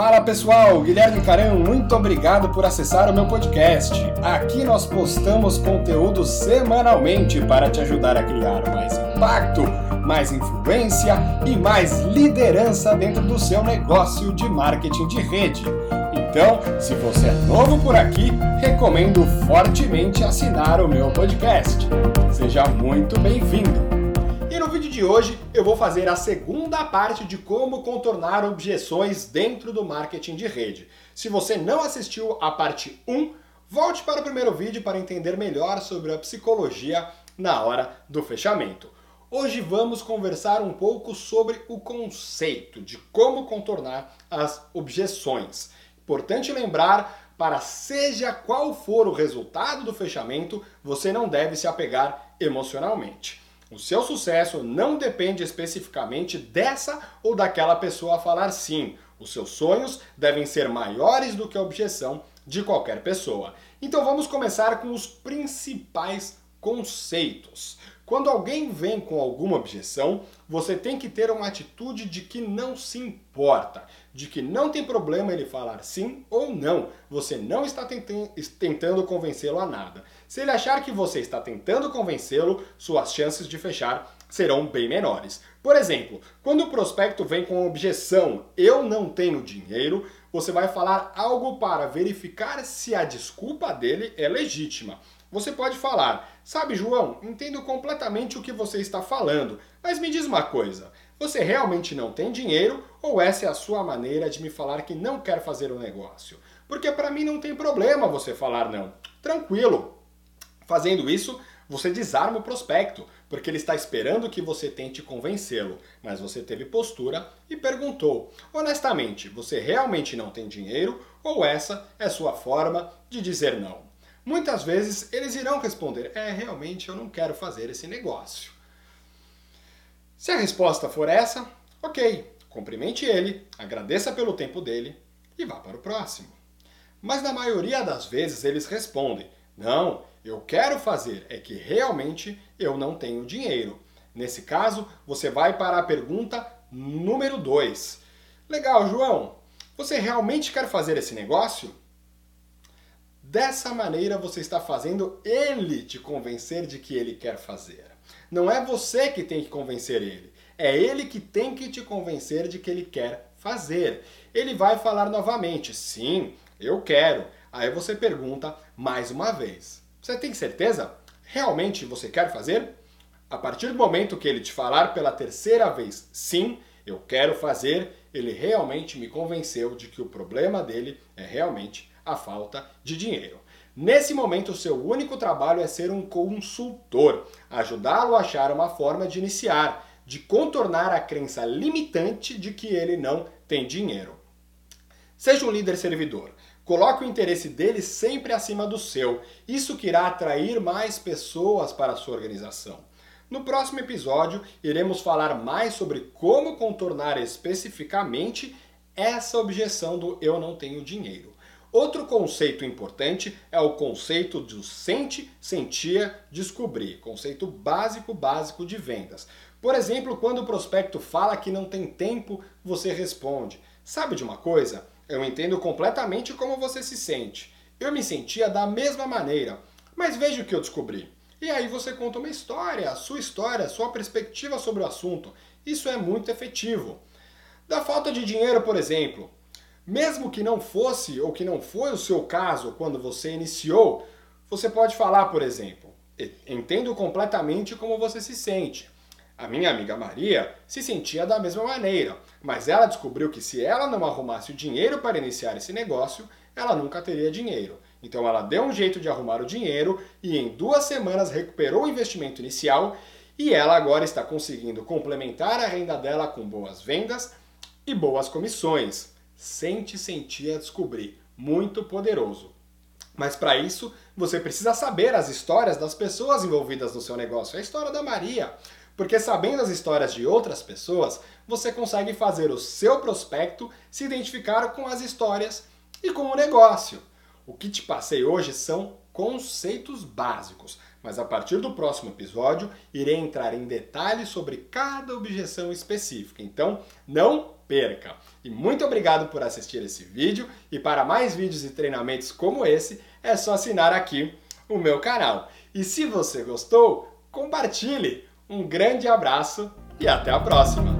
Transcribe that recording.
Fala pessoal, Guilherme Caran, muito obrigado por acessar o meu podcast. Aqui nós postamos conteúdo semanalmente para te ajudar a criar mais impacto, mais influência e mais liderança dentro do seu negócio de marketing de rede. Então, se você é novo por aqui, recomendo fortemente assinar o meu podcast. Seja muito bem-vindo! E no vídeo de hoje eu vou fazer a segunda parte de como contornar objeções dentro do marketing de rede. Se você não assistiu a parte 1, volte para o primeiro vídeo para entender melhor sobre a psicologia na hora do fechamento. Hoje vamos conversar um pouco sobre o conceito de como contornar as objeções. Importante lembrar para seja qual for o resultado do fechamento, você não deve se apegar emocionalmente. O seu sucesso não depende especificamente dessa ou daquela pessoa falar sim. Os seus sonhos devem ser maiores do que a objeção de qualquer pessoa. Então vamos começar com os principais conceitos. Quando alguém vem com alguma objeção, você tem que ter uma atitude de que não se importa, de que não tem problema ele falar sim ou não. Você não está tentando convencê-lo a nada. Se ele achar que você está tentando convencê-lo, suas chances de fechar serão bem menores. Por exemplo, quando o prospecto vem com objeção eu não tenho dinheiro, você vai falar algo para verificar se a desculpa dele é legítima. Você pode falar: Sabe, João, entendo completamente o que você está falando, mas me diz uma coisa: você realmente não tem dinheiro ou essa é a sua maneira de me falar que não quer fazer o um negócio? Porque para mim não tem problema você falar não. Tranquilo. Fazendo isso, você desarma o prospecto, porque ele está esperando que você tente convencê-lo, mas você teve postura e perguntou: honestamente, você realmente não tem dinheiro ou essa é sua forma de dizer não? Muitas vezes eles irão responder: é, realmente eu não quero fazer esse negócio. Se a resposta for essa, ok, cumprimente ele, agradeça pelo tempo dele e vá para o próximo. Mas na maioria das vezes eles respondem: não, eu quero fazer, é que realmente eu não tenho dinheiro. Nesse caso, você vai para a pergunta número 2. Legal, João, você realmente quer fazer esse negócio? Dessa maneira você está fazendo ele te convencer de que ele quer fazer. Não é você que tem que convencer ele, é ele que tem que te convencer de que ele quer fazer. Ele vai falar novamente: sim, eu quero. Aí você pergunta mais uma vez: você tem certeza? Realmente você quer fazer? A partir do momento que ele te falar pela terceira vez sim, eu quero fazer, ele realmente me convenceu de que o problema dele é realmente a falta de dinheiro. Nesse momento, seu único trabalho é ser um consultor, ajudá-lo a achar uma forma de iniciar, de contornar a crença limitante de que ele não tem dinheiro. Seja um líder servidor. Coloque o interesse dele sempre acima do seu. Isso que irá atrair mais pessoas para a sua organização. No próximo episódio, iremos falar mais sobre como contornar especificamente essa objeção do eu não tenho dinheiro. Outro conceito importante é o conceito do sente, sentia, descobrir, conceito básico básico de vendas. Por exemplo, quando o prospecto fala que não tem tempo, você responde: "Sabe de uma coisa? Eu entendo completamente como você se sente. Eu me sentia da mesma maneira, mas veja o que eu descobri." E aí você conta uma história, a sua história, a sua perspectiva sobre o assunto. Isso é muito efetivo. Da falta de dinheiro, por exemplo, mesmo que não fosse ou que não foi o seu caso quando você iniciou, você pode falar, por exemplo, entendo completamente como você se sente. A minha amiga Maria se sentia da mesma maneira, mas ela descobriu que se ela não arrumasse o dinheiro para iniciar esse negócio, ela nunca teria dinheiro. Então ela deu um jeito de arrumar o dinheiro e em duas semanas recuperou o investimento inicial e ela agora está conseguindo complementar a renda dela com boas vendas e boas comissões. Sente, sentir, descobrir. Muito poderoso. Mas para isso, você precisa saber as histórias das pessoas envolvidas no seu negócio. É a história da Maria. Porque sabendo as histórias de outras pessoas, você consegue fazer o seu prospecto se identificar com as histórias e com o negócio. O que te passei hoje são conceitos básicos, mas a partir do próximo episódio irei entrar em detalhes sobre cada objeção específica. Então, não perca! E muito obrigado por assistir esse vídeo e para mais vídeos e treinamentos como esse, é só assinar aqui o meu canal. E se você gostou, compartilhe! Um grande abraço e até a próxima!